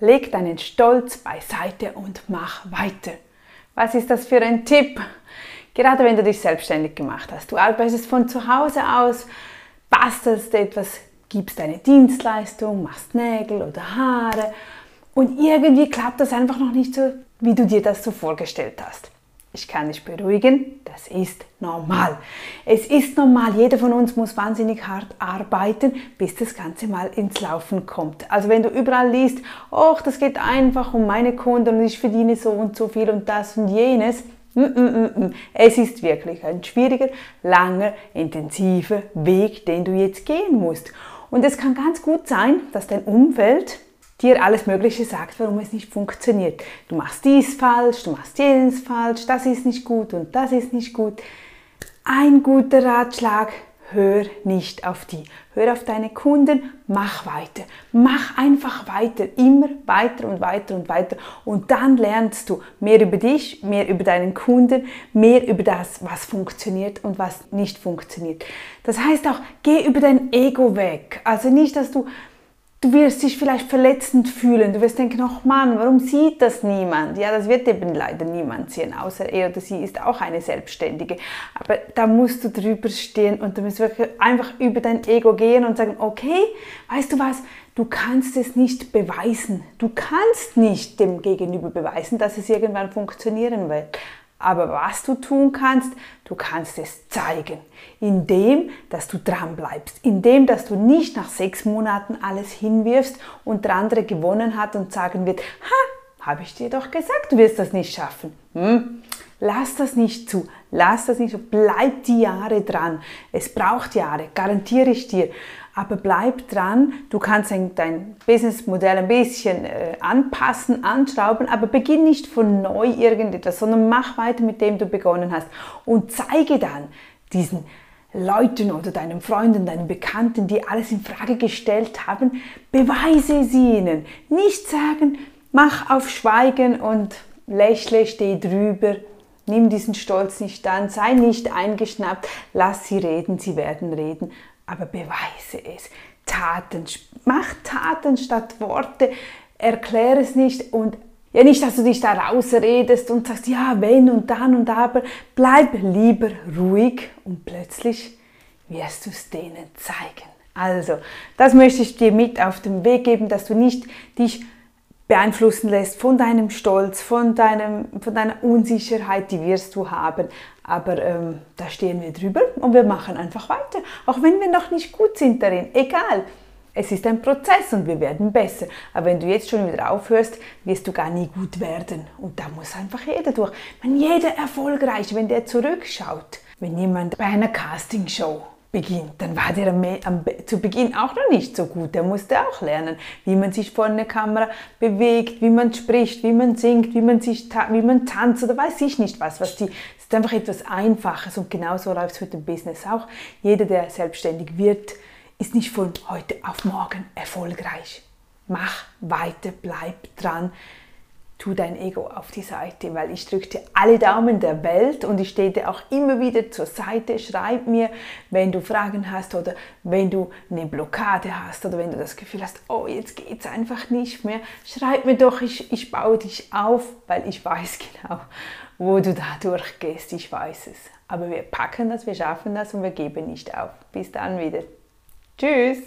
Leg deinen Stolz beiseite und mach weiter. Was ist das für ein Tipp? Gerade wenn du dich selbstständig gemacht hast. Du arbeitest von zu Hause aus, bastelst etwas, gibst eine Dienstleistung, machst Nägel oder Haare und irgendwie klappt das einfach noch nicht so, wie du dir das so vorgestellt hast. Ich kann dich beruhigen, das ist normal. Es ist normal, jeder von uns muss wahnsinnig hart arbeiten, bis das Ganze mal ins Laufen kommt. Also wenn du überall liest, oh, das geht einfach um meine Kunden und ich verdiene so und so viel und das und jenes, mm, mm, mm, es ist wirklich ein schwieriger, langer, intensiver Weg, den du jetzt gehen musst. Und es kann ganz gut sein, dass dein Umfeld dir alles Mögliche sagt, warum es nicht funktioniert. Du machst dies falsch, du machst jenes falsch, das ist nicht gut und das ist nicht gut. Ein guter Ratschlag, hör nicht auf die. Hör auf deine Kunden, mach weiter. Mach einfach weiter, immer weiter und weiter und weiter. Und dann lernst du mehr über dich, mehr über deinen Kunden, mehr über das, was funktioniert und was nicht funktioniert. Das heißt auch, geh über dein Ego weg. Also nicht, dass du Du wirst dich vielleicht verletzend fühlen. Du wirst denken, ach Mann, warum sieht das niemand? Ja, das wird eben leider niemand sehen, außer er oder sie ist auch eine Selbstständige. Aber da musst du drüber stehen und du musst wirklich einfach über dein Ego gehen und sagen, okay, weißt du was, du kannst es nicht beweisen. Du kannst nicht dem Gegenüber beweisen, dass es irgendwann funktionieren wird. Aber was du tun kannst, du kannst es zeigen, indem, dass du dran bleibst, indem, dass du nicht nach sechs Monaten alles hinwirfst und der andere gewonnen hat und sagen wird, ha, habe ich dir doch gesagt, du wirst das nicht schaffen. Hm? Lass das nicht zu, lass das nicht zu, bleib die Jahre dran. Es braucht Jahre, garantiere ich dir aber bleib dran. Du kannst dein Businessmodell ein bisschen äh, anpassen, anschrauben, aber beginn nicht von neu irgendetwas, sondern mach weiter mit dem du begonnen hast und zeige dann diesen Leuten oder deinen Freunden, deinen Bekannten, die alles in Frage gestellt haben, beweise es ihnen. Nicht sagen, mach auf Schweigen und lächle, steh drüber. Nimm diesen Stolz nicht an, sei nicht eingeschnappt, lass sie reden, sie werden reden aber beweise es. Taten, mach Taten statt Worte, erkläre es nicht und ja nicht, dass du dich da rausredest und sagst, ja, wenn und dann und aber, bleib lieber ruhig und plötzlich wirst du es denen zeigen. Also, das möchte ich dir mit auf den Weg geben, dass du nicht dich beeinflussen lässt von deinem Stolz, von, deinem, von deiner Unsicherheit, die wirst du haben. Aber ähm, da stehen wir drüber und wir machen einfach weiter. Auch wenn wir noch nicht gut sind darin, egal. Es ist ein Prozess und wir werden besser. Aber wenn du jetzt schon wieder aufhörst, wirst du gar nie gut werden. Und da muss einfach jeder durch. Wenn jeder erfolgreich, wenn der zurückschaut, wenn jemand bei einer Castingshow beginnt, dann war der zu Beginn auch noch nicht so gut. Der musste auch lernen, wie man sich vor einer Kamera bewegt, wie man spricht, wie man singt, wie man, sich wie man tanzt oder weiß ich nicht was. was die, es ist einfach etwas Einfaches und genauso läuft es mit dem Business auch. Jeder, der selbstständig wird, ist nicht von heute auf morgen erfolgreich. Mach weiter, bleib dran tu dein Ego auf die Seite, weil ich drücke alle Daumen der Welt und ich stehe dir auch immer wieder zur Seite. Schreib mir, wenn du Fragen hast oder wenn du eine Blockade hast oder wenn du das Gefühl hast, oh, jetzt geht es einfach nicht mehr. Schreib mir doch, ich, ich baue dich auf, weil ich weiß genau, wo du da durchgehst. Ich weiß es. Aber wir packen das, wir schaffen das und wir geben nicht auf. Bis dann wieder. Tschüss.